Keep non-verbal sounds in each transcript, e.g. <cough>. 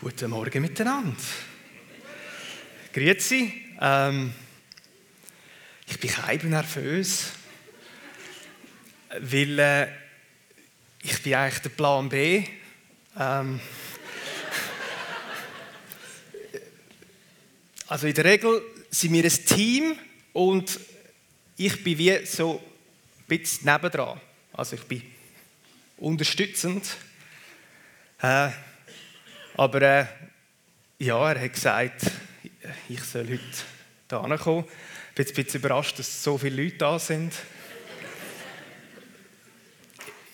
Guten Morgen miteinander. Grüezi. Ähm, ich bin kein nervös, weil äh, ich bin eigentlich der Plan B. Ähm, also in der Regel sind wir ein Team und ich bin wie so ein bisschen nebendran. Also ich bin unterstützend. Äh, aber äh, ja, er hat gesagt, ich soll heute hierher kommen. Ich bin jetzt ein bisschen überrascht, dass so viele Leute da sind.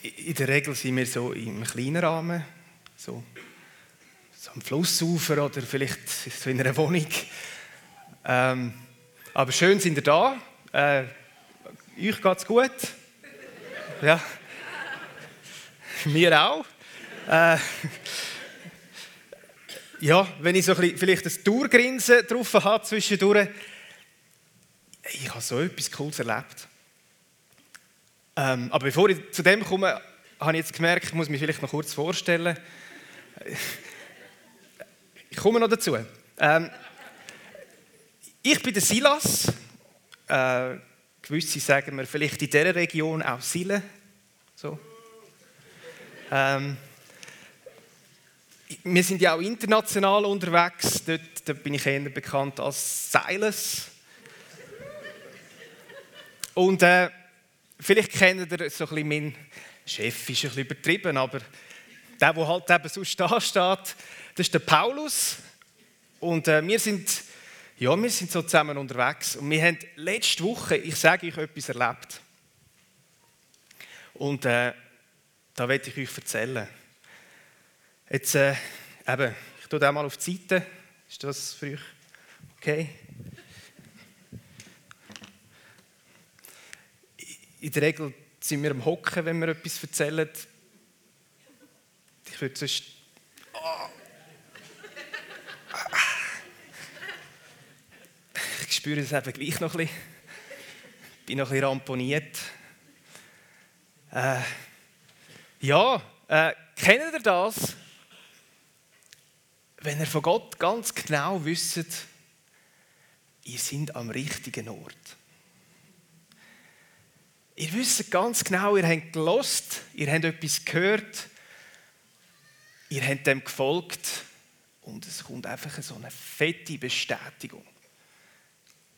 In der Regel sind wir so im kleinen Rahmen, so, so am Flussufer oder vielleicht so in einer Wohnung. Ähm, aber schön sind ihr da. Äh, euch geht es gut. Ja. Mir auch. Äh, ja, wenn ich so ein bisschen, vielleicht ein Tourgrinsen drauf habe zwischendurch, ich habe so etwas Cooles erlebt. Ähm, aber bevor ich zu dem komme, habe ich jetzt gemerkt, ich muss mich vielleicht noch kurz vorstellen. Ich komme noch dazu. Ähm, ich bin der Silas. Äh, gewisse sagen wir vielleicht in dieser Region auch Sile. So. Ähm, wir sind ja auch international unterwegs. Dort, dort bin ich eher bekannt als Silas. Und äh, vielleicht kennt ihr so ein bisschen meinen Chef, ist ein bisschen übertrieben, aber der, der halt eben sonst da steht, das ist der Paulus. Und äh, wir sind, ja, wir sind so zusammen unterwegs. Und wir haben letzte Woche, ich sage euch, etwas erlebt. Und äh, da werde ich euch erzählen. Jetzt, äh, eben, ich tue den mal auf die Seite. Ist das für euch okay? In der Regel sind wir am Hocken, wenn wir etwas erzählen. Ich würde sonst. Oh. Ich spüre es eben gleich noch ein bisschen. Ich bin noch ein bisschen ramponiert. Äh, ja, äh, kennt ihr das? Wenn ihr von Gott ganz genau wisst, ihr seid am richtigen Ort. Ihr wisst ganz genau, ihr habt gelost, ihr habt etwas gehört, ihr habt dem gefolgt und es kommt einfach so eine fette Bestätigung.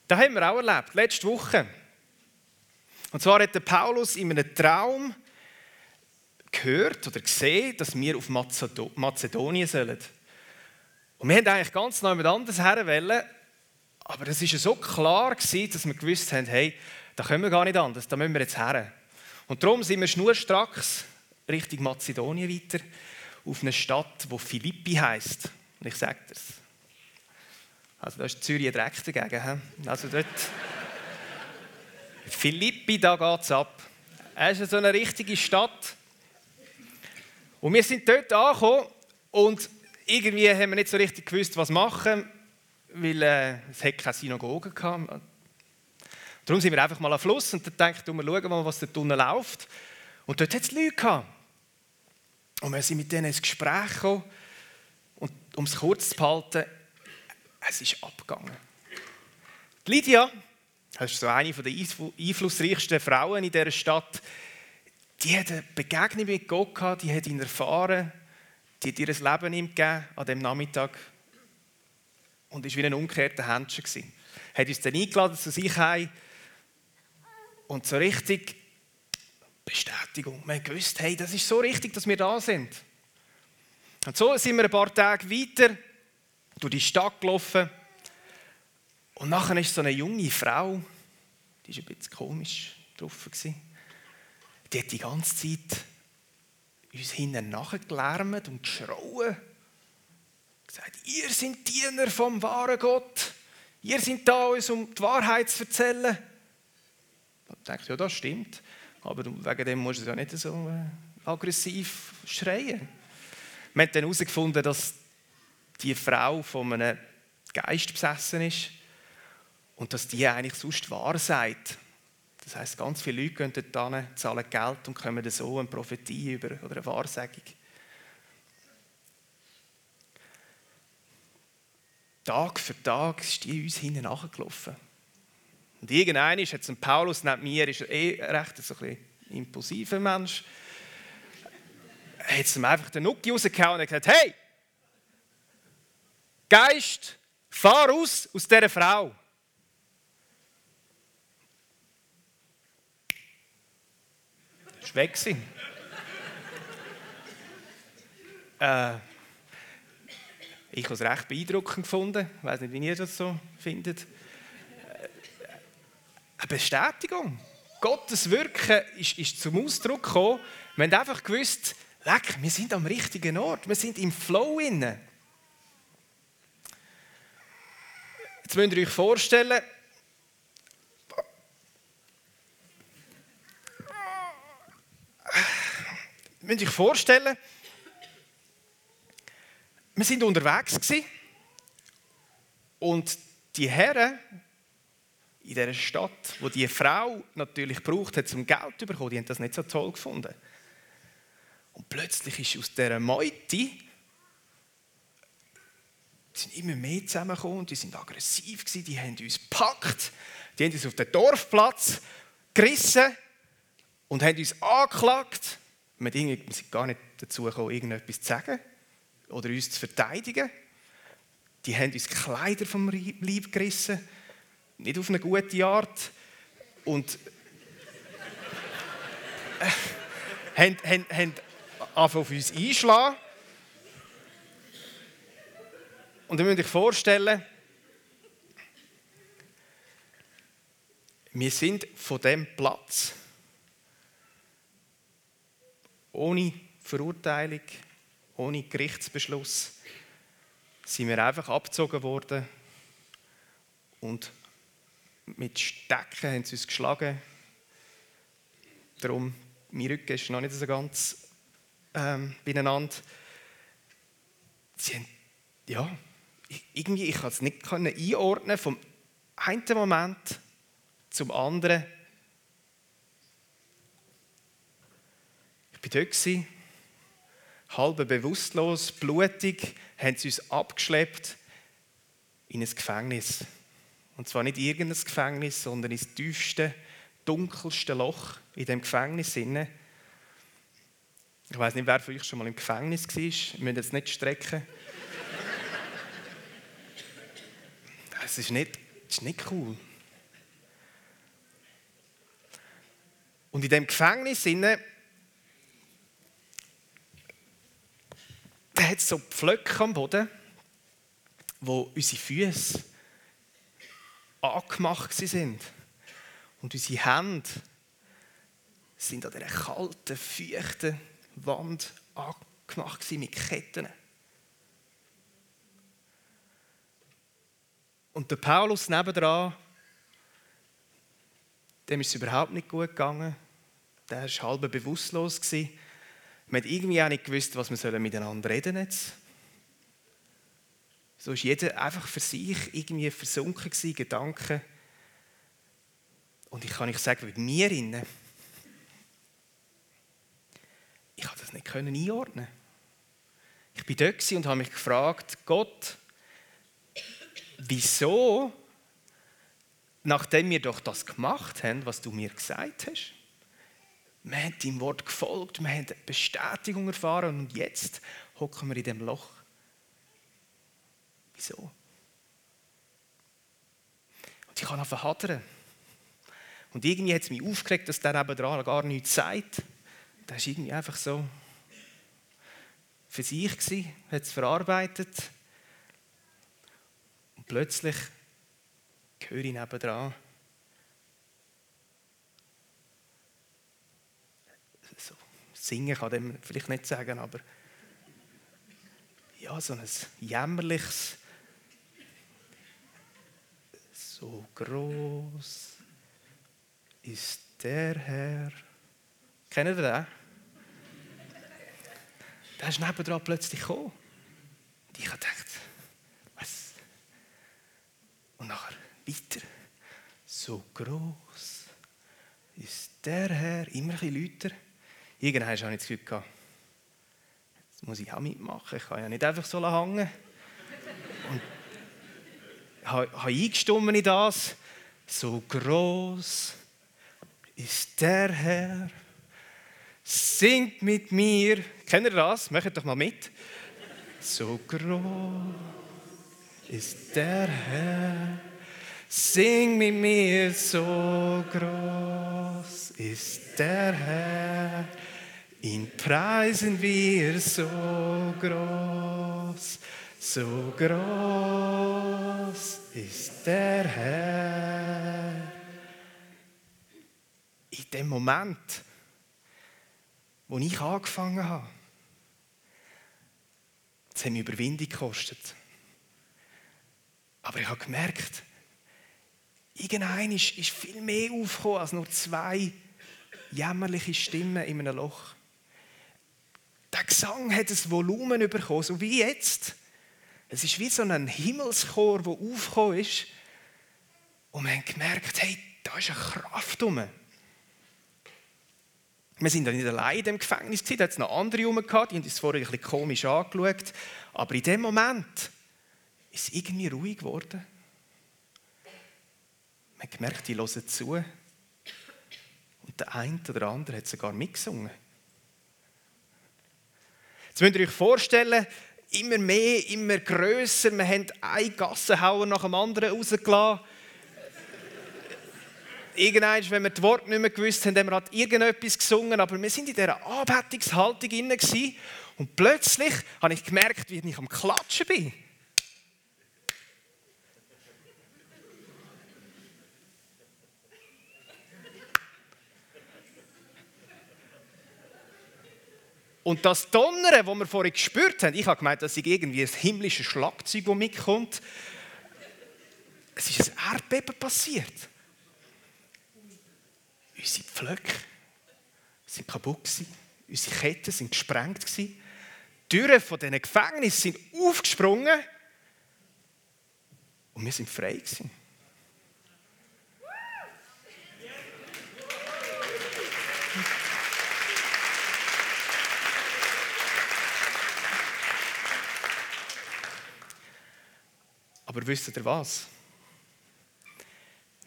Das haben wir auch erlebt, letzte Woche. Und zwar hat der Paulus in einem Traum gehört oder gesehen, dass wir auf Mazedonien sollen. Und wir haben eigentlich ganz neu mit anders herwählen, aber es war so klar, gewesen, dass wir gewusst haben, hey, da können wir gar nicht anders, da müssen wir jetzt her. Und darum sind wir schnurstracks Richtung Mazedonien weiter, auf eine Stadt, die Philippi heisst. Und ich sage das. Also da ist Zürich direkt dagegen. Also dort... <laughs> Philippi, da geht es ab. Es ist so eine richtige Stadt. Und wir sind dort angekommen und irgendwie haben wir nicht so richtig gewusst, was machen, weil äh, es hat keine Synagoge gab. Darum sind wir einfach mal am Fluss und dann denkt, wir schauen mal, was da unten läuft. Und dort hat es Leute gehabt. Und wir sind mit denen ins Gespräch gekommen. Und um es kurz zu behalten, es ist abgegangen. Die Lydia, das ist so eine der einflussreichsten Frauen in dieser Stadt, die hat eine Begegnung mit Gott gehabt, die hat ihn erfahren, die hat ihr Leben ihm gegeben an diesem Nachmittag und war wie ein umgekehrter Händchen. Gewesen. Hat uns dann eingeladen zu sich heim und so richtig Bestätigung. Wir gewusst, hey, das ist so richtig, dass wir da sind. Und so sind wir ein paar Tage weiter durch die Stadt gelaufen und nachher ist so eine junge Frau, die war ein bisschen komisch drauf, die hat die ganze Zeit uns hinten nachgelärmt und geschrauen. Gesagt, ihr seid Diener vom wahren Gott. Ihr seid da, uns um die Wahrheit zu erzählen. Ich dachte, ja, das stimmt. Aber wegen dem muss es ja nicht so äh, aggressiv schreien. Wir haben dann herausgefunden, dass die Frau von einem Geist besessen ist und dass die eigentlich sonst wahr sagt. Das heißt, ganz viele Leute gehen dort hin, zahlen Geld und kommen so eine Prophetie über oder eine Wahrsagung. Tag für Tag ist die uns hinten nachgelaufen. Und irgendeiner jetzt ein Paulus neben mir, ist er eh recht so ein impulsiver Mensch. Hat ihm einfach den Nuki rausgehauen und gesagt: Hey, Geist, fahr aus aus dieser Frau. War weg. äh, ich habe es recht beeindruckend gefunden. Ich weiß nicht, wie ihr das so findet eine Bestätigung. Gottes Wirken ist, ist zum Ausdruck gekommen. Wir haben einfach gewusst, leck, wir sind am richtigen Ort. Wir sind im Flow inne. Jetzt müsst ihr euch vorstellen, müsst euch vorstellen, wir sind unterwegs gewesen und die Herren in dieser Stadt, wo die Frau natürlich braucht hat, um Geld zu bekommen, die haben das nicht so toll gefunden. Und plötzlich ist aus dieser Meute, sind immer mehr zusammengekommen, die sind aggressiv gewesen, die haben uns gepackt, die haben uns auf den Dorfplatz gerissen und haben uns angeklagt. Wir sind gar nicht dazu gekommen, irgendetwas zu sagen oder uns zu verteidigen. Die haben uns Kleider vom Leib gerissen nicht auf eine gute Art. Und äh, <laughs> haben, haben, haben auf uns einschlagen. Und ihr müsst euch vorstellen, wir sind von dem Platz ohne Verurteilung, ohne Gerichtsbeschluss, sind wir einfach abgezogen worden und mit Stecken haben sie uns geschlagen. Darum, mein Rücken ist noch nicht so ganz ähm, beieinander. Sie haben, ja, irgendwie, ich konnte es nicht einordnen, vom einen Moment zum anderen. Ich war dort, halb bewusstlos, blutig, haben sie uns abgeschleppt in ein Gefängnis. Und zwar nicht irgendein Gefängnis, sondern ins tiefste, dunkelste Loch in dem Gefängnis. Ich weiß nicht, wer von euch schon mal im Gefängnis war. Wir müssen jetzt nicht strecken. <laughs> Es ist nicht, ist nicht cool. Und in dem Gefängnis da hat so Pflöcke am Boden, wo unsere Füße angemacht sind. Und unsere Hände sind an dieser kalten, feuchten Wand angemacht mit Ketten. Und der Paulus nebendran, dem ist es überhaupt nicht gut gegangen. Der war halb bewusstlos. Man hat irgendwie auch nicht gewusst, was wir miteinander reden jetzt. So ist jeder einfach für sich irgendwie versunken gewesen, Gedanken. Und ich kann euch sagen, mit mir innen, ich konnte das nicht einordnen. Ich bin dort und habe mich gefragt, Gott, wieso, nachdem wir doch das gemacht haben, was du mir gesagt hast, wir haben deinem Wort gefolgt, wir haben Bestätigung erfahren und jetzt hocken wir in dem Loch. Wieso? Und ich kann anfangen hadern. Und irgendwie hat es mich aufgeregt, dass der nebenan gar nichts sagt. Der war irgendwie einfach so für sich, gewesen, hat es verarbeitet. Und plötzlich höre ich nebendran, so, singen kann dem vielleicht nicht sagen, aber ja, so ein jämmerliches so groß ist der Herr. Kennt ihr den? Der ist nebendran plötzlich gekommen. Und ich habe gedacht, was? Und nachher weiter. So groß ist der Herr. Immer ein bisschen lauter. Irgendwann habe ich das Gefühl jetzt muss ich auch mitmachen. Ich kann ja nicht einfach so hängen. Und habe eingestimmt in das. So groß ist der Herr. Singt mit mir. Kennt ihr das? Macht doch mal mit. So groß ist der Herr. Sing mit mir, so groß ist der Herr. Ihn preisen wir so groß, so groß ist der Herr. In dem Moment, wo ich angefangen habe, hat mir Überwindung gekostet. Aber ich habe gemerkt, irgendein ist, ist viel mehr aufgekommen als nur zwei jämmerliche Stimmen in einem Loch. Der Gesang hat ein Volumen bekommen, so wie jetzt. Es ist wie so ein Himmelschor, der aufgekommen ist. Und wir haben gemerkt, hey, da ist eine Kraft drum. Wir sind dann nicht allein in dem Gefängnis, da hat es noch andere herum die haben uns vorher ein bisschen komisch angeschaut. Aber in dem Moment ist es irgendwie ruhig geworden. Man hat gemerkt, die hören zu. Und der eine oder andere hat sogar mitgesungen. Jetzt müsst ihr euch vorstellen, immer mehr, immer grösser. Wir haben einen Gassenhauer nach dem anderen rausgelassen. Irgendwann, wenn wir das Wort nicht mehr gewusst haben, haben wir halt irgendetwas gesungen, aber wir sind in dieser Anbetungshaltung und plötzlich habe ich gemerkt, wie ich am Klatschen bin. Und das Donnern, das wir vorhin gespürt haben, ich habe gemeint, das ist irgendwie ein himmlisches Schlagzeug, das mitkommt. Es ist ein Erdbeben passiert. Unsere Pflöcke sind kaputt. Unsere Ketten sind gesprengt. Die Türen von diesen Gefängnissen sind aufgesprungen. Und wir sind frei gewesen. Aber wisst ihr was?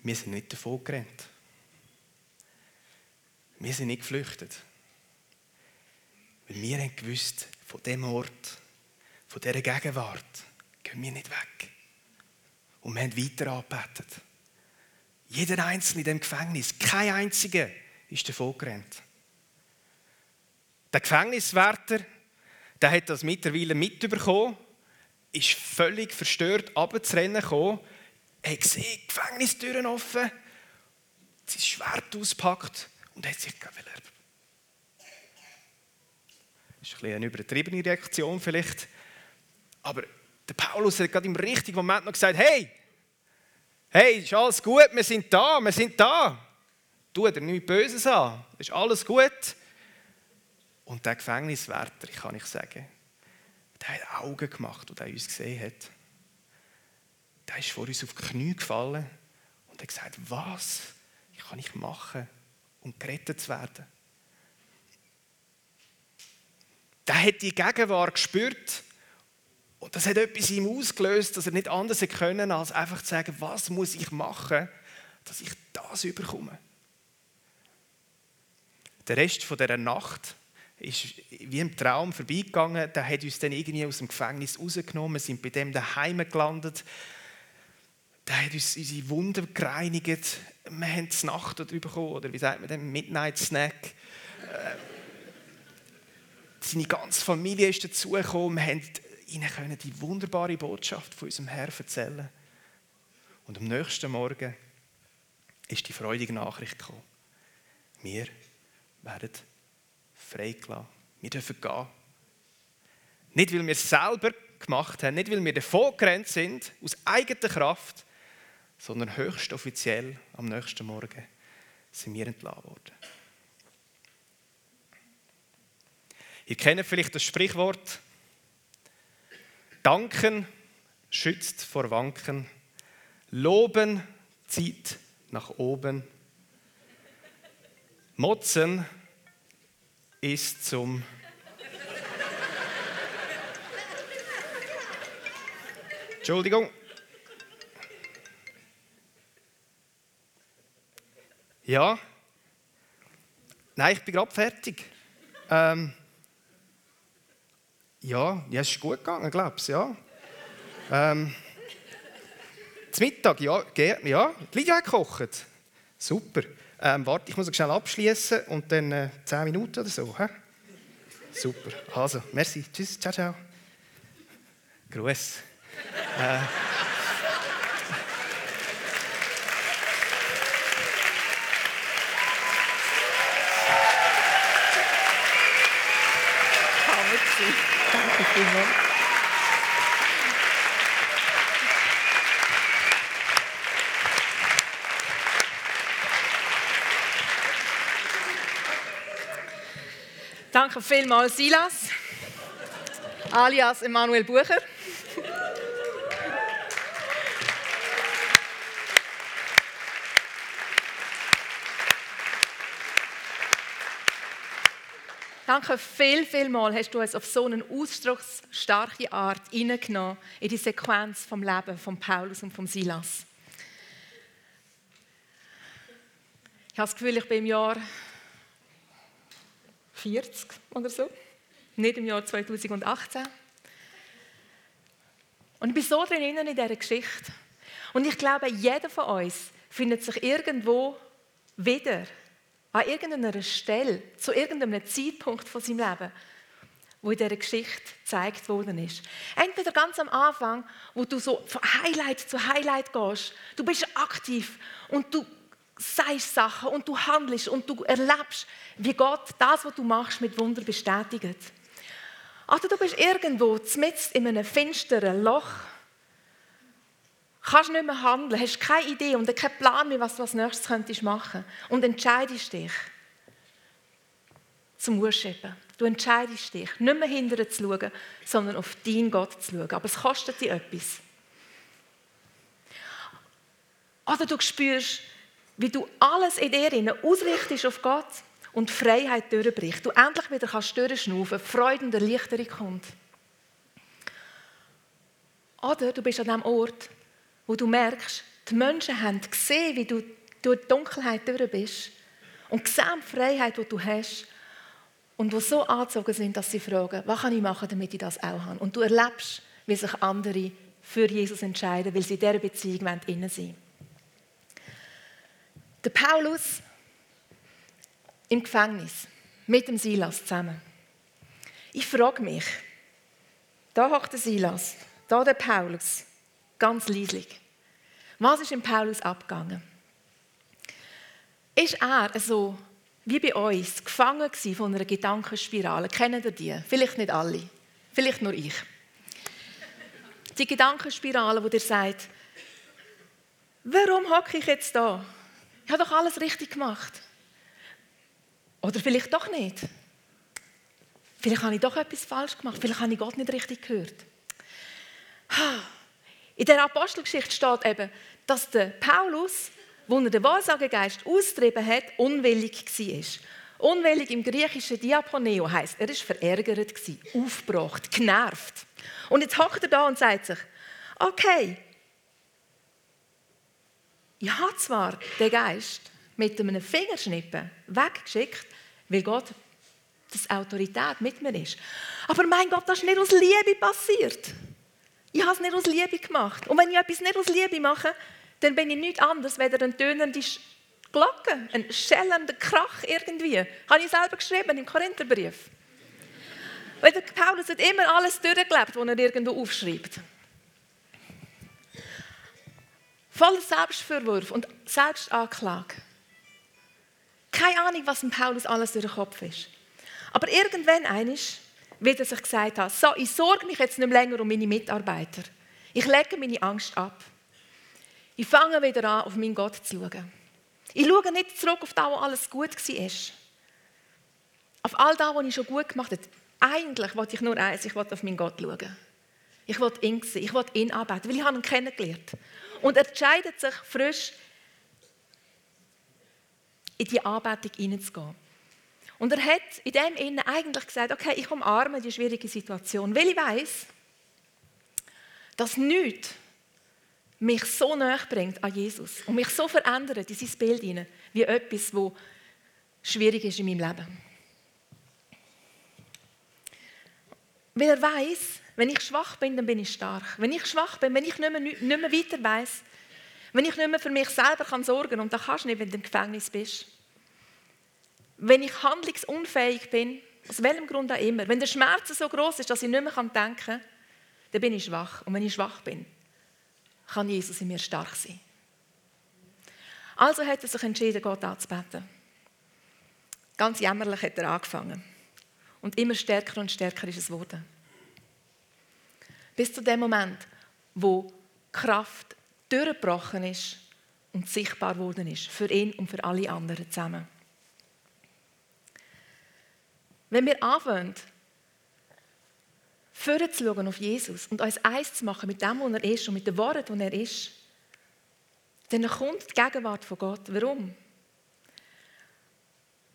Wir sind nicht davon gerannt. Wir sind nicht geflüchtet. Weil wir haben gewusst, von dem Ort, von dieser Gegenwart, gehen wir nicht weg. Und wir haben weiter angebetet. Jeder Einzelne in diesem Gefängnis, kein einziger, ist davon gerannt. Der Gefängniswärter, der hat das mittlerweile mitbekommen ist völlig verstört abzurennen gekommen, hat gesehen, Gefängnistüren offen, sein Schwert auspackt und hat sich gewählt. Das ist ein eine übertriebene Reaktion vielleicht. Aber der Paulus hat gerade im richtigen Moment noch gesagt, hey, hey, ist alles gut, wir sind da, wir sind da. Tu dir nichts Böses an, ist alles gut. Und der Gefängniswärter, kann ich sagen, der hat Augen gemacht, und er uns gesehen hat. Der ist vor uns auf die Knie gefallen und hat gesagt, was kann ich machen, um gerettet zu werden? Der hat die Gegenwart gespürt und das hat etwas in ihm ausgelöst, dass er nicht anders können, als einfach zu sagen, was muss ich machen, dass ich das überkomme. Der Rest von dieser Nacht ist wie im Traum vorbeigegangen. Der hat uns dann irgendwie aus dem Gefängnis rausgenommen. Wir sind bei dem daheim gelandet. Der hat uns unsere Wunden gereinigt. Wir haben die Nacht darüber bekommen, oder wie sagt man den Midnight Snack. Äh, seine ganze Familie ist dazugekommen. Wir haben ihnen die wunderbare Botschaft von unserem Herrn erzählen. Und am nächsten Morgen ist die freudige Nachricht gekommen. Wir werden freigelassen. Wir dürfen gehen. Nicht, weil wir es selber gemacht haben, nicht, weil wir davon gerannt sind, aus eigener Kraft, sondern höchst offiziell am nächsten Morgen sind wir entlassen worden. Ihr kennt vielleicht das Sprichwort, Danken schützt vor Wanken, Loben zieht nach oben, Motzen ist zum Entschuldigung. Ja. Nein, ich bin gerade fertig. Ähm, ja, ja, es ist gut gegangen, glaube ich. Ja. ähm, zum Mittag, ja, ja. Lydia hat gekocht. Super. Ähm, warte, ich muss schnell abschließen und dann äh, 10 Minuten oder so. He? Super. Also, merci. Tschüss, ciao, ciao. Gruß. äh, Danke vielmals. Danke vielmals, Silas, alias Emanuel Bucher. Danke viel, viel mal hast du uns auf so eine ausdrucksstarke Art hineingenommen in die Sequenz vom Leben von Paulus und von Silas. Ich habe das Gefühl, ich bin im Jahr 40 oder so, nicht im Jahr 2018. Und ich bin so drin in dieser Geschichte. Und ich glaube, jeder von uns findet sich irgendwo wieder an irgendeiner Stelle, zu irgendeinem Zeitpunkt von seinem Leben, wo in dieser Geschichte gezeigt worden ist. Entweder ganz am Anfang, wo du so von Highlight zu Highlight gehst. Du bist aktiv und du sagst Sachen und du handelst und du erlebst, wie Gott das, was du machst, mit Wunder bestätigt. Oder du bist irgendwo mitten in einem finsteren Loch kannst nicht mehr handeln, hast keine Idee und keinen Plan mehr, was du als nächstes könntest machen und entscheidest dich zum Worshipen. Du entscheidest dich, nicht mehr hinterher zu schauen, sondern auf deinen Gott zu schauen. Aber es kostet dich etwas. Oder du spürst, wie du alles in dir ausrichtest auf Gott und Freiheit durchbricht. Du endlich wieder kannst durchschnaufen, Freude und Erleichterung kommt. Oder du bist an dem Ort, wo du merkst, die Menschen haben gesehen, wie du durch die Dunkelheit durch bist und gesehen die Freiheit, die du hast und die so angezogen sind, dass sie fragen, was kann ich machen, damit ich das auch habe. Und du erlebst, wie sich andere für Jesus entscheiden, weil sie in dieser Beziehung innen sind. Der Paulus im Gefängnis mit dem Silas zusammen. Ich frage mich, da hockt der Silas, da der Paulus, ganz leislich. Was ist in Paulus abgegangen? Ist er so wie bei uns gefangen von einer Gedankenspirale? Kennen ihr die? Vielleicht nicht alle, vielleicht nur ich. Die Gedankenspirale, wo dir sagt, warum hocke ich jetzt da? Ich habe doch alles richtig gemacht. Oder vielleicht doch nicht. Vielleicht habe ich doch etwas falsch gemacht. Vielleicht habe ich Gott nicht richtig gehört. In der Apostelgeschichte steht eben, dass der Paulus, wo er den Wahrsagegeist austrieben hat, unwillig war. Unwillig im griechischen Diaponeo heißt, er ist verärgert aufgebracht, genervt. Und jetzt hockt er da und sagt sich, okay, ich habe zwar den Geist mit einem Fingerschnippen weggeschickt, weil Gott das Autorität mit mir ist. Aber mein Gott, das ist nicht aus Liebe passiert. Ich habe es nicht aus Liebe gemacht. Und wenn ich etwas nicht aus Liebe mache, dann bin ich nichts anderes als eine tönende Glocke, ein schellender Krach irgendwie. Habe ich selber geschrieben im Korintherbrief. Weil der Paulus hat immer alles durchgelebt, was er irgendwo aufschreibt. Voller Selbstvorwurf und Selbstanklage. Keine Ahnung, was dem Paulus alles durch den Kopf ist. Aber irgendwann eines wird er sich gesagt haben, so, ich sorge mich jetzt nicht länger um meine Mitarbeiter. Ich lege meine Angst ab. Ich fange wieder an, auf meinen Gott zu schauen. Ich schaue nicht zurück auf das, wo alles gut war. Auf all das, was ich schon gut gemacht habe. Eigentlich wollte ich nur eins, ich wollte auf meinen Gott schauen. Ich wollte ihn sehen, ich wollte ihn arbeiten, weil ich ihn kennengelernt Und er entscheidet sich frisch, in die Anbetung hineinzugehen. Und er hat in dem Innen eigentlich gesagt, okay, ich umarme die schwierige Situation, weil ich weiß, dass nichts mich so nahe bringt an Jesus und mich so verändert in sein Bild hinein, wie etwas, wo schwierig ist in meinem Leben. Weil er weiß, wenn ich schwach bin, dann bin ich stark. Wenn ich schwach bin, wenn ich nicht mehr, nicht mehr weiter weiß, wenn ich nicht mehr für mich selber kann sorgen und das kannst du nicht, wenn du im Gefängnis bist. Wenn ich handlungsunfähig bin, aus welchem Grund auch immer, wenn der Schmerz so groß ist, dass ich nicht mehr denken kann, dann bin ich schwach. Und wenn ich schwach bin, kann Jesus in mir stark sein. Also hat er sich entschieden, Gott anzubeten. Ganz jämmerlich hat er angefangen. Und immer stärker und stärker ist es geworden. Bis zu dem Moment, wo Kraft durchgebrochen ist und sichtbar geworden ist. Für ihn und für alle anderen zusammen. Wenn wir anfangen, vorzuschauen auf Jesus und uns eins zu machen mit dem, wo er ist und mit den Worten, wo er ist, dann kommt die Gegenwart von Gott. Warum?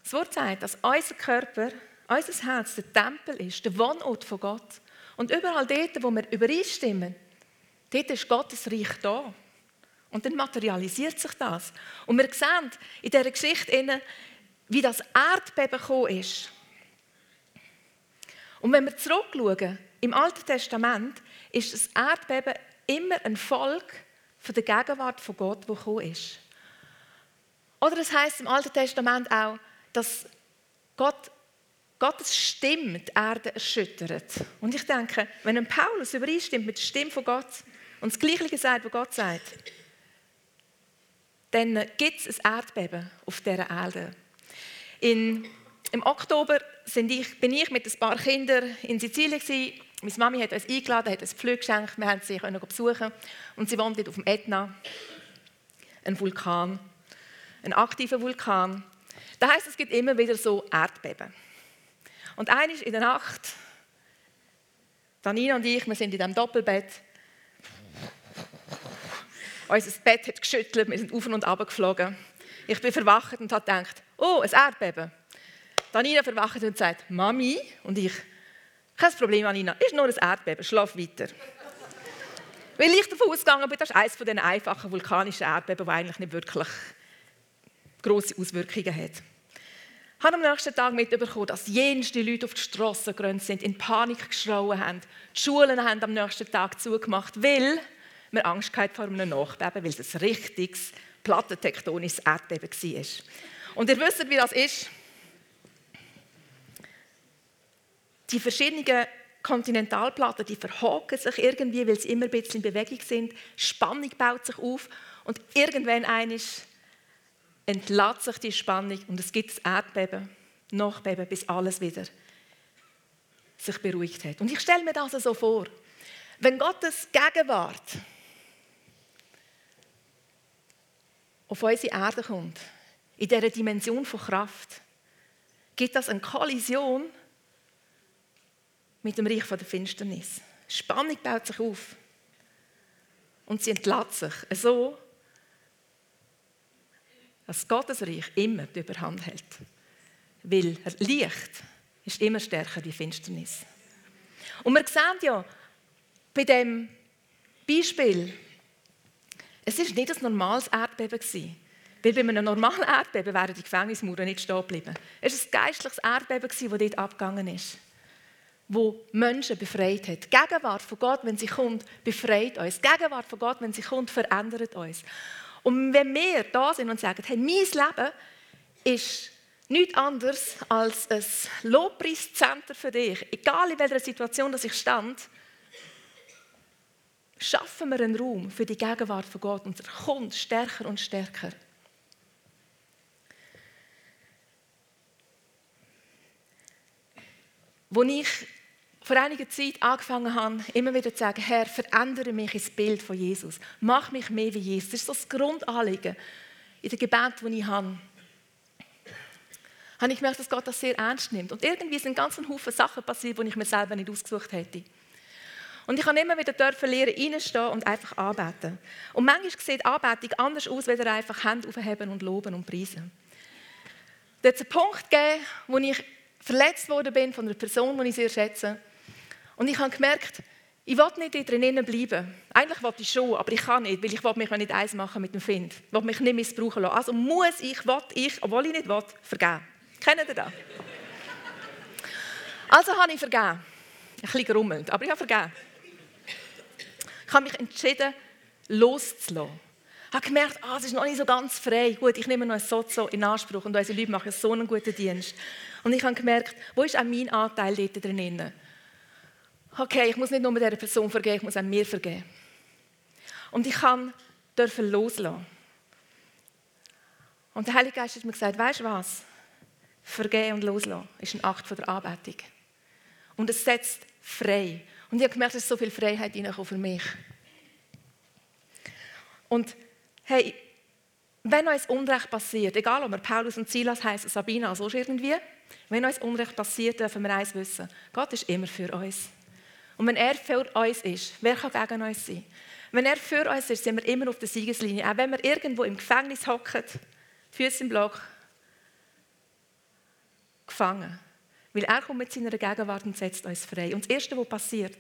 Das Wort sagt, dass unser Körper, unser Herz der Tempel ist, der Wohnort von Gott. Und überall dort, wo wir übereinstimmen, dort ist Gottes Reich da. Und dann materialisiert sich das. Und wir sehen in dieser Geschichte, wie das Erdbeben gekommen ist. Und wenn wir zurückschauen, im Alten Testament ist das Erdbeben immer ein Volk der Gegenwart von Gott, wo gekommen ist. Oder es heißt im Alten Testament auch, dass Gott, Gottes Stimme die Erde erschüttert. Und ich denke, wenn ein Paulus übereinstimmt mit der Stimme von Gott und das Gleiche sagt, was Gott sagt, dann gibt es ein Erdbeben auf dieser Erde. In, Im Oktober ich, bin ich mit ein paar Kindern in Sizilien. Gewesen. Meine Mami hat uns eingeladen, hat ein Flug geschenkt, wir haben sie besuchen und sie wohnt auf dem Etna, ein Vulkan, ein aktiver Vulkan. Das heißt, es gibt immer wieder so Erdbeben. Und eines in der Nacht, Danina und ich, wir sind in diesem Doppelbett unser Bett hat geschüttelt, wir sind auf und ab geflogen. Ich bin verwacht und habe gedacht, oh, ein Erdbeben. Danina verwacht und sagt, Mami, und ich, kein Problem, Anina, ist nur ein Erdbeben, schlaf weiter. Weil ich davon ausgegangen bin, das ist eines den einfachen vulkanischen Erdbeben, das eigentlich nicht wirklich grosse Auswirkungen hat. Habe am nächsten Tag mitbekommen, dass jenste Leute auf die Straße gerannt sind, in Panik geschrauen haben. Die Schulen haben am nächsten Tag zugemacht, weil wir Angst vor einem Nachbeben, weil es ein richtiges plattentektonisches Erdbeben war. Und ihr wisst, wie das ist. Die verschiedenen Kontinentalplatten, die verhaken sich irgendwie, weil sie immer ein bisschen in Bewegung sind. Spannung baut sich auf und irgendwann eines entlädt sich die Spannung und es gibt das Erdbeben, Nachbeben, bis alles wieder sich beruhigt hat. Und ich stelle mir das so vor, wenn Gottes Gegenwart auf unsere Erde kommt, in dieser Dimension von Kraft, gibt das eine Kollision mit dem Reich der Finsternis. Spannung baut sich auf und sie entlädt sich so, dass Gottes Reich immer die Überhand hält. Weil Licht ist immer stärker wie Finsternis. Und wir sehen ja bei dem Beispiel es war nicht ein normales Erdbeben. Weil bei einem normalen Erdbeben wären die Gefängnismauern nicht stehen geblieben. Es war ein geistliches Erdbeben, das dort abgegangen ist. Wo Menschen befreit hat. Die Gegenwart von Gott, wenn sie kommt, befreit uns. Die Gegenwart von Gott, wenn sie kommt, verändert uns. Und wenn wir da sind und sagen, hey, mein Leben ist nichts anderes als ein Lobpreiszentrum für dich, egal in welcher Situation dass ich stand, schaffen wir einen Raum für die Gegenwart von Gott und er kommt stärker und stärker. Als ich vor einiger Zeit angefangen habe, immer wieder zu sagen, Herr, verändere mich ins Bild von Jesus. Mach mich mehr wie Jesus. Das ist das Grundanliegen in der Gebet, die ich habe. Habe ich gemerkt, dass Gott das sehr ernst nimmt. Und irgendwie sind ganz Haufen Sachen passiert, die ich mir selber nicht ausgesucht hätte. Und ich habe immer wieder dürfen lernen, reinstehen und einfach anbeten. Und manchmal sieht Anbetung anders aus, wenn einfach Hände aufheben und loben und preisen. Da hat es einen Punkt gegeben, wo ich verletzt worden bin von einer Person, die ich sehr schätze. Und ich habe gemerkt, Ich will nicht dort drinnen bleiben. Eigentlich will ich schon, aber ich kann nicht, weil ich mich nicht eins machen mit dem Find. Ich will mich nicht missbrauchen lassen. Also muss ich, will ich, obwohl ich nicht will, vergeben. Kennt ihr das? Also habe ich vergeben. Ein bisschen grummelnd, aber ich habe vergeben. Ich habe mich entschieden, loszulassen. Ich habe gemerkt, ah, es ist noch nicht so ganz frei. Gut, ich nehme noch ein Sozo in Anspruch und unsere Leute machen so einen guten Dienst. Und ich habe gemerkt, wo ist auch mein Anteil dort drin? Okay, ich muss nicht nur dieser Person vergeben, ich muss auch mir vergeben. Und ich kann dürfen loslassen. Und der Heilige Geist hat mir gesagt, weißt du was? Vergeben und loslassen ist ein Akt von der Anbetung. Und es setzt frei. Und ich habe gemerkt, es ist so viel Freiheit für mich. Und hey, wenn uns Unrecht passiert, egal ob wir Paulus und Silas heißen, Sabina, also irgendwie, wenn uns Unrecht passiert, dürfen wir eins wissen: Gott ist immer für uns. Und wenn er für uns ist, wer kann gegen uns sein? Wenn er für uns ist, sind wir immer auf der Siegeslinie. Auch wenn wir irgendwo im Gefängnis hocken, Füße im Block, gefangen. Weil er kommt mit seiner Gegenwart und setzt uns frei. Und das Erste, was passiert,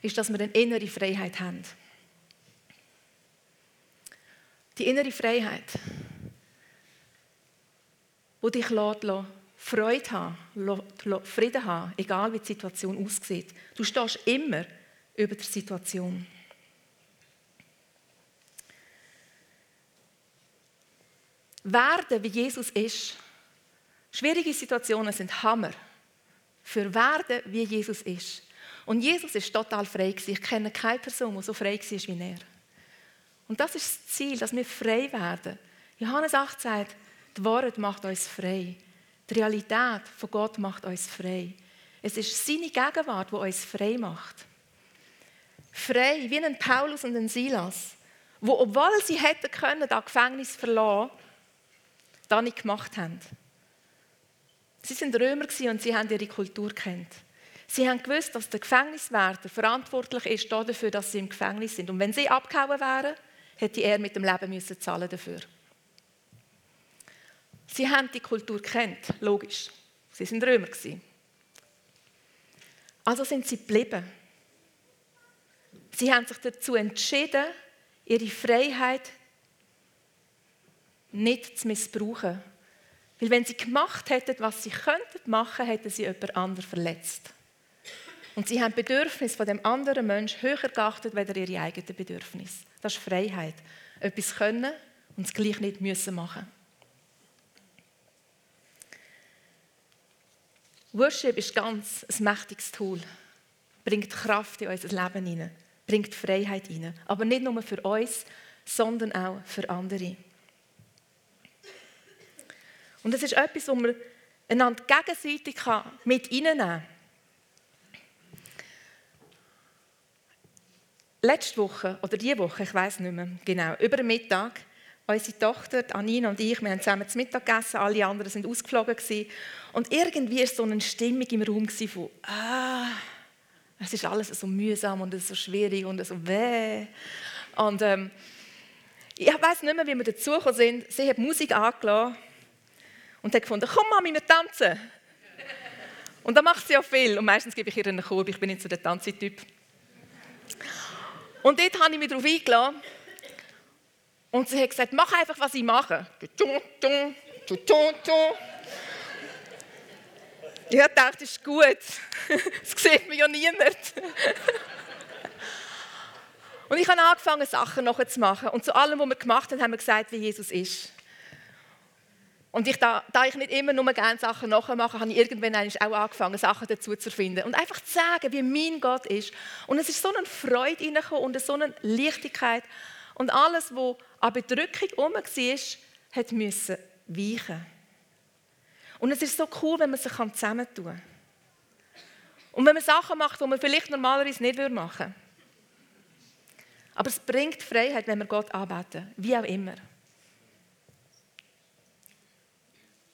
ist, dass wir eine innere Freiheit haben. Die innere Freiheit, die dich lässt, Freude haben, Frieden haben, egal wie die Situation aussieht. Du stehst immer über der Situation. Werden, wie Jesus ist. Schwierige Situationen sind Hammer. Für werden, wie Jesus ist. Und Jesus ist total frei. Ich kenne keine Person, die so frei war wie er. Und das ist das Ziel, dass wir frei werden. Johannes 8 sagt, die Wahrheit macht uns frei. Die Realität von Gott macht uns frei. Es ist seine Gegenwart, die uns frei macht. Frei, wie ein Paulus und ein Silas, wo, obwohl sie hätten können, das Gefängnis verlassen, das nicht gemacht haben. Sie sind Römer und sie haben ihre Kultur kennt. Sie haben gewusst, dass der Gefängniswärter verantwortlich ist dafür, dass sie im Gefängnis sind. Und wenn sie abgehauen wären, hätte er mit dem Leben müssen zahlen dafür. Sie haben die Kultur kennt, logisch. Sie sind Römer Also sind sie geblieben. Sie haben sich dazu entschieden, ihre Freiheit nicht zu missbrauchen. Weil wenn sie gemacht hätten, was sie könnten machen, hätten sie jemand anderen verletzt. Und sie haben die Bedürfnisse von dem anderen Menschen höher geachtet als ihre eigenen Bedürfnisse. Das ist Freiheit. Etwas können und es gleich nicht müssen machen. Worship ist ganz ein mächtiges Tool. Bringt Kraft in unser Leben hinein, bringt Freiheit hinein. Aber nicht nur für uns, sondern auch für andere. Und es ist etwas, was man einander gegenseitig mit reinnehmen kann. Letzte Woche oder diese Woche, ich weiß nicht mehr genau, über Mittag Unsere Tochter, Anina und ich, wir haben zusammen zu Mittag gegessen, alle anderen sind ausgeflogen. Gewesen. Und irgendwie war so eine Stimmung im Raum von, ah, es ist alles so mühsam und so schwierig und so weh. Und ähm, ich weiß nicht mehr, wie wir dazugekommen sind. Sie hat Musik angelassen und hat gefunden, komm Mami, wir tanzen. Und da macht sie auch viel. Und meistens gebe ich ihr einen Korb, ich bin nicht so der Tanztyp. Und dort habe ich mich darauf eingeladen und sie hat gesagt, mach einfach, was ich mache. Ich habe gedacht, das ist gut. <laughs> Das sieht mir ja niemand. Und ich habe angefangen, Sachen nachher zu machen. Und zu allem, was wir gemacht haben, haben wir gesagt, wie Jesus ist. Und ich, da, da ich nicht immer nur gerne Sachen nachmache, habe ich irgendwann auch angefangen, Sachen dazu zu finden. Und einfach zu sagen, wie mein Gott ist. Und es ist so eine Freude reingekommen und so eine Leichtigkeit. Und alles, was an Bedrückung herum war, musste weichen. Und es ist so cool, wenn man sich zusammentun kann. Und wenn man Sachen macht, die man vielleicht normalerweise nicht machen würde. Aber es bringt Freiheit, wenn wir Gott anbeten, wie auch immer.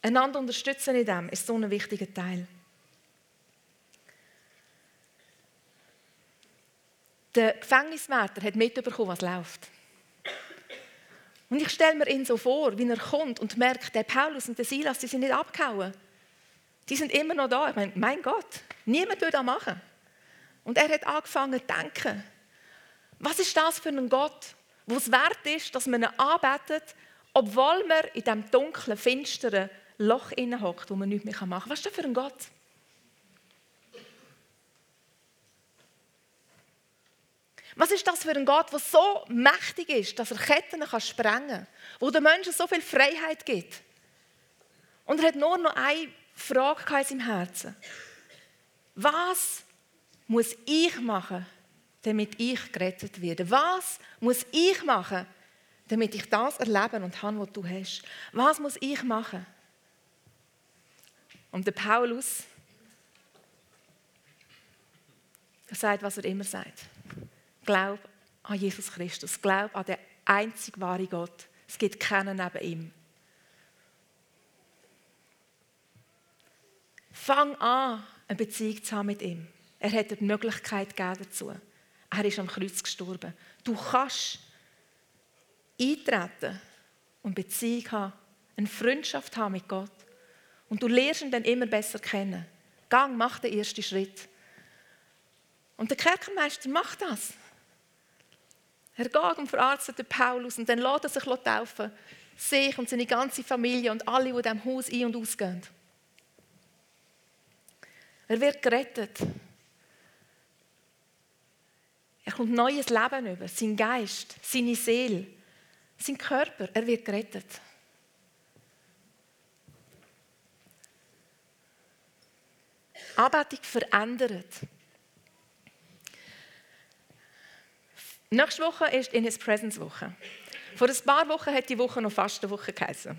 Einander unterstützen in dem ist so ein wichtiger Teil. Der Gefängniswärter hat mitbekommen, was läuft. Und ich stelle mir ihn so vor, wie er kommt und merkt, der Paulus und der Silas, die sind nicht abgehauen. Die sind immer noch da. Ich meine, mein Gott, niemand würde das machen. Und er hat angefangen zu denken. Was ist das für ein Gott, wo es wert ist, dass man ihn anbetet, obwohl man in diesem dunklen, finsteren Loch hockt, wo man nichts mehr machen kann? Was ist das für ein Gott? Was ist das für ein Gott, der so mächtig ist, dass er Ketten kann sprengen kann, wo den Menschen so viel Freiheit gibt? Und er hat nur noch eine Frage in seinem Herzen. Was muss ich machen, damit ich gerettet werde? Was muss ich machen, damit ich das erleben und habe, was du hast? Was muss ich machen? Und der Paulus sagt, was er immer sagt. Glaub an Jesus Christus. Glaub an den einzig wahren Gott. Es gibt keinen neben ihm. Fang an, eine Beziehung zu haben mit ihm. Er hat dir die Möglichkeit dazu. Er ist am Kreuz gestorben. Du kannst eintreten und Beziehung haben, eine Freundschaft haben mit Gott. Und du lernst ihn dann immer besser kennen. Gang, mach den ersten Schritt. Und der Kerkermeister macht das. Er geht und verarztet den Paulus und dann lässt er sich taufen. Sich und seine ganze Familie und alle, die in diesem Haus ein- und ausgehen. Er wird gerettet. Er kommt neues Leben über, sein Geist, seine Seele, sein Körper. Er wird gerettet. Anbetung verändert. Nächste Woche ist in His Presence Woche. Vor ein paar Wochen hat die Woche noch Fastenwoche geheißen.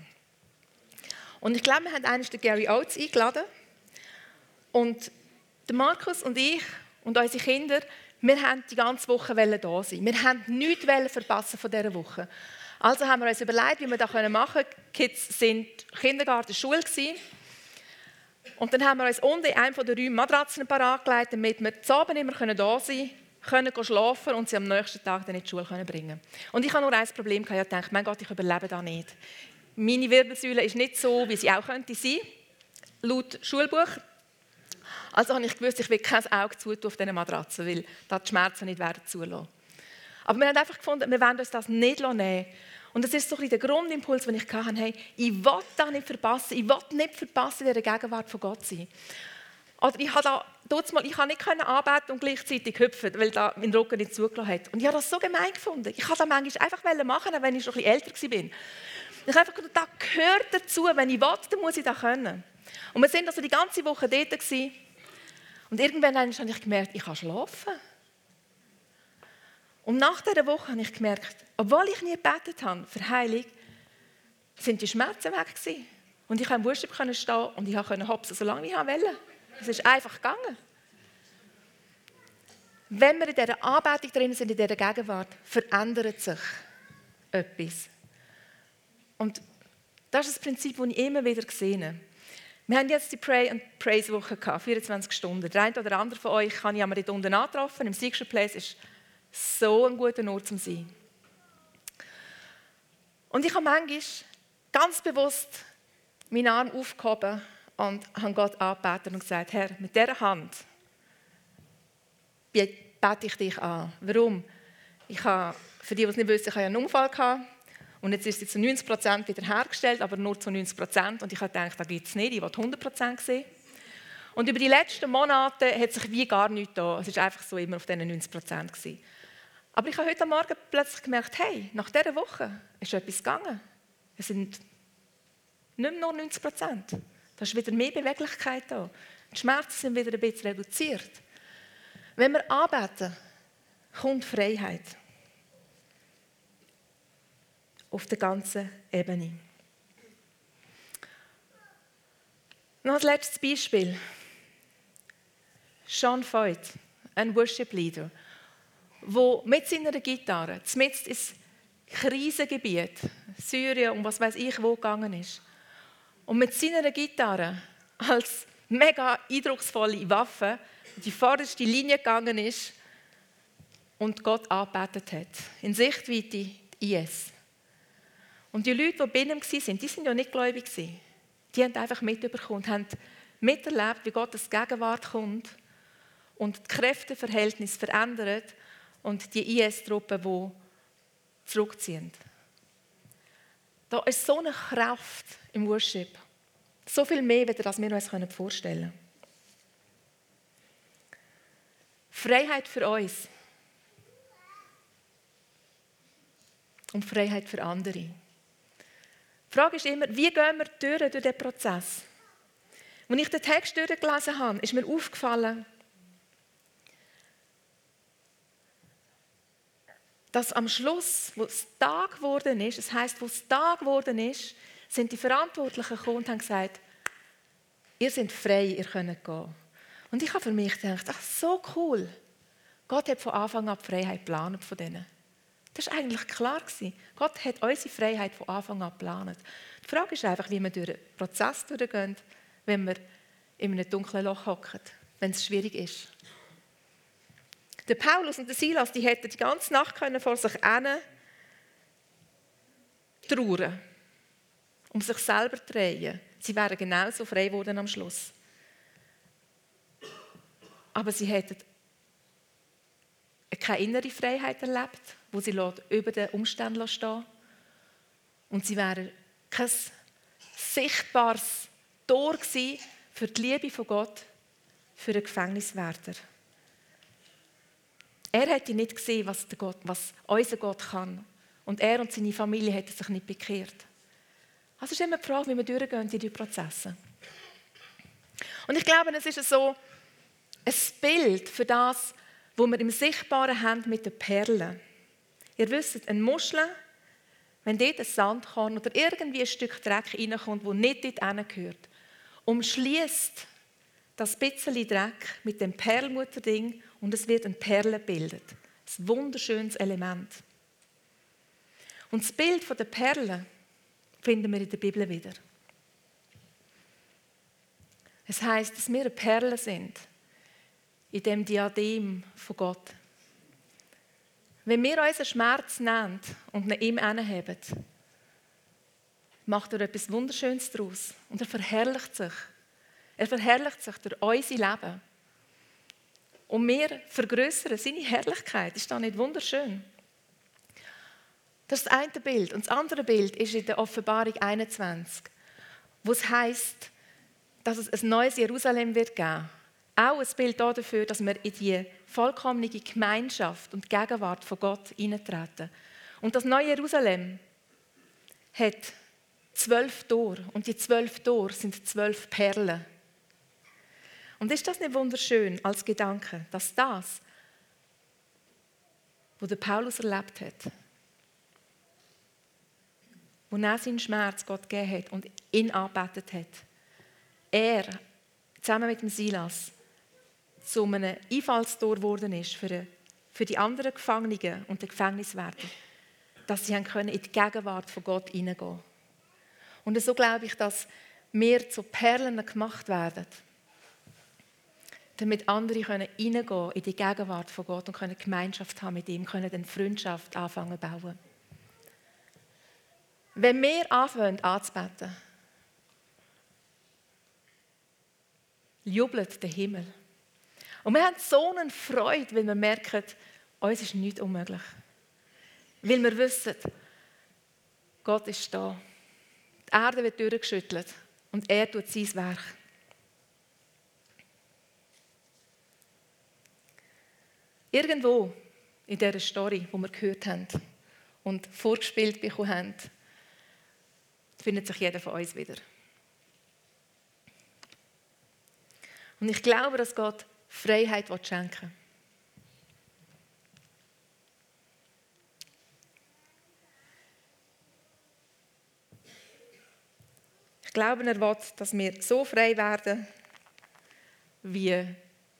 Und ich glaube, wir haben eines den Gary Oates eingeladen. Und der Markus und ich und unsere Kinder, wir haben die ganze Woche da sein. Wir haben nichts verpassen von dieser Woche. Also haben wir uns überlegt, wie wir das machen können. Die Kids sind Kindergarten, Schule. Und dann haben wir uns unten in einem der Räume Matratzen parat gelegt, damit wir zu Abend immer da sein können, können schlafen und sie am nächsten Tag dann in die Schule können bringen Und ich habe nur ein Problem, ich habe gedacht, mein Gott, ich überlebe da nicht. Meine Wirbelsäule ist nicht so, wie sie auch könnte sein, laut Schulbuch. Also habe ich gewusst, ich will kein Auge zutun auf diese Matratze, weil da die Schmerzen nicht werden zulassen. Aber wir haben einfach gefunden, wir wollen uns das nicht nehmen. Und das ist so ein der Grundimpuls, den ich hatte, hey, ich will das nicht verpassen, ich will nicht verpassen, in der Gegenwart von Gott sein. Oder ich habe da, mal, ich kann nicht anbeten und gleichzeitig hüpfen, weil da mein Rücken nicht zugelassen hat. Und ich habe das so gemein gefunden. Ich habe das manchmal einfach machen, wenn ich schon ein älter war. Ich habe einfach gedacht, das gehört dazu. Wenn ich will, dann muss ich das können. Und wir sind also die ganze Woche dort gewesen. Und irgendwann habe ich gemerkt, ich kann schlafen. Und nach dieser Woche habe ich gemerkt, obwohl ich nie gebetet habe für Heilung, sind die Schmerzen weg gewesen. Und ich konnte im Worship stehen und ich konnte hopsen, solange ich wollte. Es ist einfach gegangen. Wenn wir in dieser Anbetung drin sind, in dieser Gegenwart, verändert sich etwas. Und das ist das Prinzip, das ich immer wieder sehe. Wir haben jetzt die Pray and Praise Woche gehabt, 24 Stunden. Der eine oder andere von euch kann ich einmal dort unten antreffen. Im Secret Place ist so ein guter Ort zum Sein. Und ich habe manchmal ganz bewusst meinen Arm aufgehoben und habe Gott angebetet und gesagt, Herr, mit dieser Hand bete ich dich an. Warum? Ich habe, für die, die es nicht wissen, ich habe einen Unfall gehabt und jetzt ist sie zu 90 Prozent wiederhergestellt, aber nur zu 90 Prozent. Und ich habe gedacht, das gibt es nicht, ich will 100 Prozent sehen. Und über die letzten Monate hat sich wie gar nichts da. Es war einfach so immer auf diesen 90 Prozent. Aber ich habe heute Morgen plötzlich gemerkt, hey, nach dieser Woche ist etwas gegangen. Es sind nicht mehr nur 90 Prozent. Da ist wieder mehr Beweglichkeit da. Die Schmerzen sind wieder ein bisschen reduziert. Wenn wir arbeiten, kommt Freiheit auf der ganzen Ebene. Noch ein letztes Beispiel. Sean Voigt, ein Worship Leader, der mit seiner Gitarre mitten ins Krisengebiet, Syrien und was weiß ich wo gegangen ist. Und mit seiner Gitarre als mega eindrucksvolle Waffe die vorderste Linie gegangen ist und Gott angebetet hat. In Sichtweite IS. Und die Leute, die bei ihm waren, die sind ja nicht gläubig. Die haben einfach mitbekommen haben miterlebt, wie Gottes Gegenwart kommt und die Kräfteverhältnisse verändert und die IS-Truppen, die zurückziehen. Da ist so eine Kraft im Worship. So viel mehr, als wir uns vorstellen können. Freiheit für uns. Und Freiheit für andere. Die Frage ist immer, wie gehen wir durch, durch diesen Prozess? Als ich den Text durchgelesen habe, ist mir aufgefallen, dass am Schluss, wo es Tag geworden ist, das heißt, wo es Tag geworden ist, sind die Verantwortlichen gekommen und haben gesagt, ihr seid frei, ihr könnt gehen. Und ich habe für mich gedacht, ach, so cool. Gott hat von Anfang an die Freiheit geplant von denen. Das war eigentlich klar. Gott hat unsere Freiheit von Anfang an geplant. Die Frage ist einfach, wie wir durch den Prozess durchgehen, wenn wir in einem dunklen Loch hocken, wenn es schwierig ist. Der Paulus und der Silas, die hätten die ganze Nacht können vor sich hin trauern, um sich selber zu drehen. Sie wären genauso frei geworden am Schluss. Aber sie hätten keine innere Freiheit erlebt, wo sie über den Umständen stehen Und sie wären kein sichtbares Tor für die Liebe von Gott, für einen Gefängniswärter. Er hätte nicht gesehen, was, Gott, was unser Gott kann. Und er und seine Familie hätten sich nicht bekehrt. Also ist immer die Frage, wie wir durchgehen in diese Prozesse. Und ich glaube, es ist so ein Bild für das, was wir im Sichtbaren haben mit den Perlen. Ihr wisst, eine Muschel, wenn dort ein Sandkorn oder irgendwie ein Stück Dreck reinkommt, das nicht dort gehört, umschließt das bisschen Dreck mit dem Perlmutterding und es wird eine Perle bildet. Ein wunderschönes Element. Und das Bild der Perle finden wir in der Bibel wieder. Es heißt, dass wir eine Perle sind in dem Diadem von Gott. Wenn wir unseren Schmerz nehmen und ihn ihm anheben, macht er etwas Wunderschönes daraus und er verherrlicht sich. Er verherrlicht sich durch unser Leben. Und wir vergrößern seine Herrlichkeit. Ist das nicht wunderschön? Das ist das eine Bild. Und das andere Bild ist in der Offenbarung 21, wo es heißt, dass es ein neues Jerusalem wird geben. Auch ein Bild dafür, dass wir in die vollkommene Gemeinschaft und Gegenwart von Gott eintreten. Und das neue Jerusalem hat zwölf Tore und die zwölf Tore sind zwölf Perlen. Und ist das nicht wunderschön als Gedanke, dass das, was der Paulus erlebt hat, wo er seinen Schmerz Gott gegeben hat und ihn arbeitet hat, er zusammen mit dem Silas zu einem Einfallstor geworden ist für, für die anderen Gefangenen und die Gefängniswärter, dass sie können in die Gegenwart von Gott hineingehen. Und so glaube ich, dass wir zu Perlen gemacht werden damit andere können reingehen in die Gegenwart von Gott und können Gemeinschaft haben mit ihm, können eine Freundschaft anfangen bauen. Wenn wir anfangen anzubeten, jubelt der Himmel. Und wir haben so eine Freude, weil wir merken, uns ist nichts unmöglich. Weil wir wissen, Gott ist da. Die Erde wird durchgeschüttelt und er tut sein Werk. Irgendwo in dieser Story, die wir gehört haben und vorgespielt bekommen haben, findet sich jeder von uns wieder. Und ich glaube, dass Gott Freiheit schenken will. Ich glaube, er will, dass wir so frei werden, wie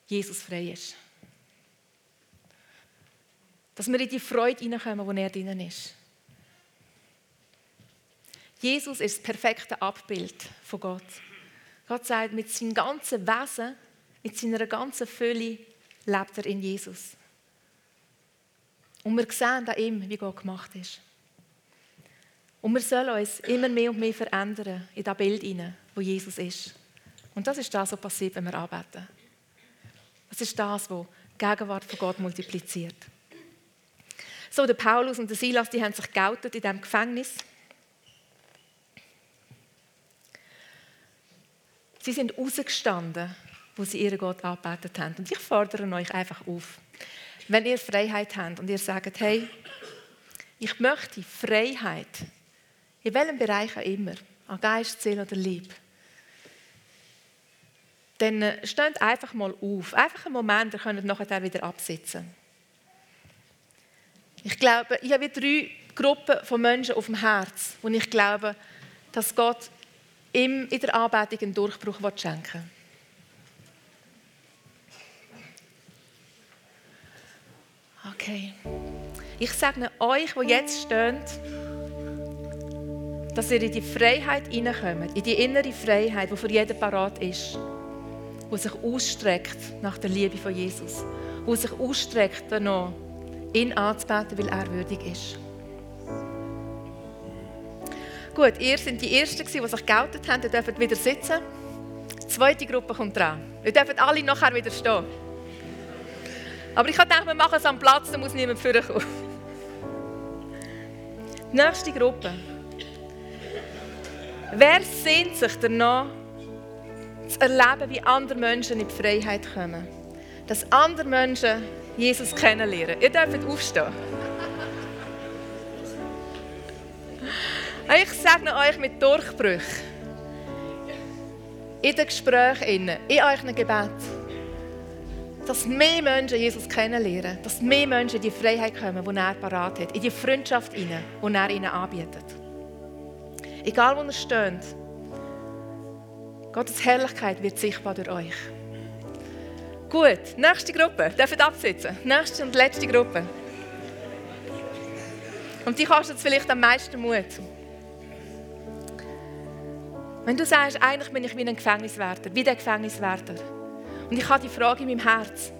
Jesus frei ist. Dass wir in die Freude hineinkommen, wo er drinnen ist. Jesus ist das perfekte Abbild von Gott. Gott sagt, mit seinem ganzen Wesen, mit seiner ganzen Fülle lebt er in Jesus. Und wir sehen an ihm, wie Gott gemacht ist. Und wir sollen uns immer mehr und mehr verändern in das Bild hinein, wo Jesus ist. Und das ist das, was passiert, wenn wir arbeiten. Das ist das, was die Gegenwart von Gott multipliziert. So, der Paulus und der Silas, die haben sich geoutet in diesem Gefängnis. Sie sind rausgestanden, wo sie ihren Gott angebetet haben. Und ich fordere euch einfach auf, wenn ihr Freiheit habt und ihr sagt, hey, ich möchte Freiheit, in welchem Bereich auch immer, an Geist, Seele oder Liebe, dann äh, steht einfach mal auf. Einfach einen Moment, ihr könnt nachher wieder absitzen. Ich glaube, ich habe drei Gruppen von Menschen auf dem Herz, wo ich glaube, dass Gott ihm in der Anbetung einen Durchbruch schenken will. Okay. Ich sage euch, die jetzt stehen, dass ihr in die Freiheit hineinkommt, in die innere Freiheit, die für jeden parat ist, die sich ausstreckt nach der Liebe von Jesus, die sich ausstreckt danach, ihn anzubeten, weil er würdig ist. Gut, ihr seid die Ersten, die sich geoutet haben. Ihr dürft wieder sitzen. Die zweite Gruppe kommt dran. Ihr dürft alle nachher wieder stehen. Aber ich dachte, wir machen es am Platz, da muss niemand vorkommen. Die nächste Gruppe. Wer sehnt sich danach, zu erleben, wie andere Menschen in die Freiheit kommen? Dass andere Menschen Jesus kennenlernen. Ihr dürft aufstehen. Ich sage euch mit Durchbrüchen, in den Gesprächen, in euren Gebet, dass mehr Menschen Jesus kennenlernen, dass mehr Menschen in die Freiheit kommen, die er parat hat, in die Freundschaft die er ihnen anbietet. Egal wo ihr steht, Gottes Herrlichkeit wird sichtbar durch euch. Gut, nächste Gruppe. Dürft absitzen. Nächste und letzte Gruppe. Und die kostet vielleicht am meisten Mut. Wenn du sagst, eigentlich bin ich wie ein Gefängniswärter, wie der Gefängniswärter. Und ich habe die Frage in meinem Herz.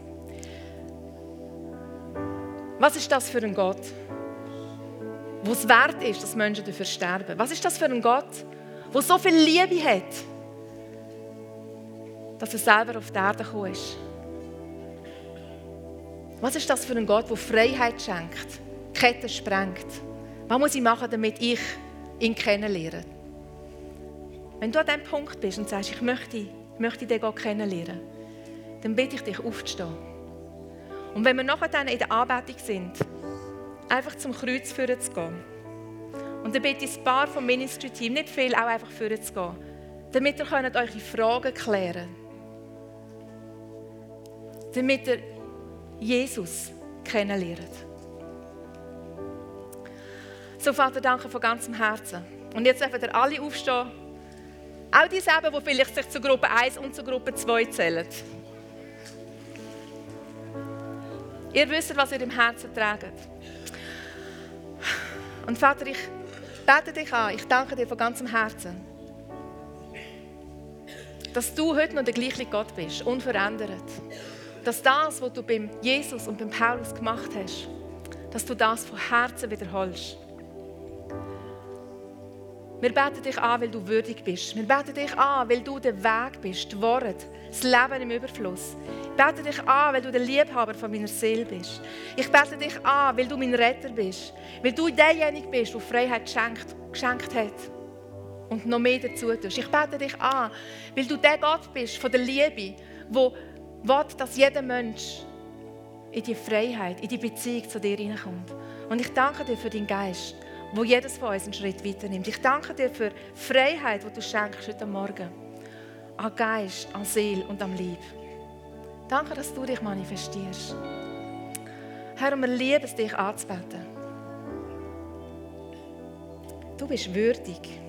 Was ist das für ein Gott? Wo es wert ist, dass Menschen dafür sterben? Was ist das für ein Gott, der so viel Liebe hat, dass er selber auf die Erde gekommen ist? Was ist das für ein Gott, der Freiheit schenkt, Ketten sprengt? Was muss ich machen, damit ich ihn kennenlerne? Wenn du an diesem Punkt bist und sagst, ich möchte, ich möchte den Gott kennenlernen, dann bitte ich dich aufzustehen. Und wenn wir nachher dann in der Anbetung sind, einfach zum Kreuz führen zu gehen. Und dann bitte ich ein paar vom Ministry-Team, nicht viel, auch einfach führen zu gehen, damit ihr könnt eure Fragen klären Damit ihr Jesus kennenlernt. So, Vater, danke von ganzem Herzen. Und jetzt dürfen ihr alle aufstehen. Auch die selber, die vielleicht sich zur Gruppe 1 und zur Gruppe 2 zählen. Ihr wisst, was ihr im Herzen tragt. Und Vater, ich bete dich an, ich danke dir von ganzem Herzen, dass du heute noch der gleiche Gott bist, unverändert dass das, was du beim Jesus und beim Paulus gemacht hast, dass du das von Herzen wiederholst. Wir beten dich an, weil du würdig bist. Wir beten dich an, weil du der Weg bist, die Worte, das Leben im Überfluss. Ich bete dich an, weil du der Liebhaber von meiner Seele bist. Ich bete dich an, weil du mein Retter bist. Weil du derjenige bist, der Freiheit geschenkt, geschenkt hat. Und noch mehr dazu tust. Ich bete dich an, weil du der Gott bist von der Liebe, der will, dass jeder Mensch in die Freiheit, in die Beziehung zu dir hineinkommt. Und ich danke dir für deinen Geist, wo jedes von uns einen Schritt weiter nimmt. Ich danke dir für Freiheit, die du schenkst heute Morgen. An Geist, an Seele und am Lieb. Danke, dass du dich manifestierst. Herr, wir lieben es, dich anzubeten. Du bist würdig.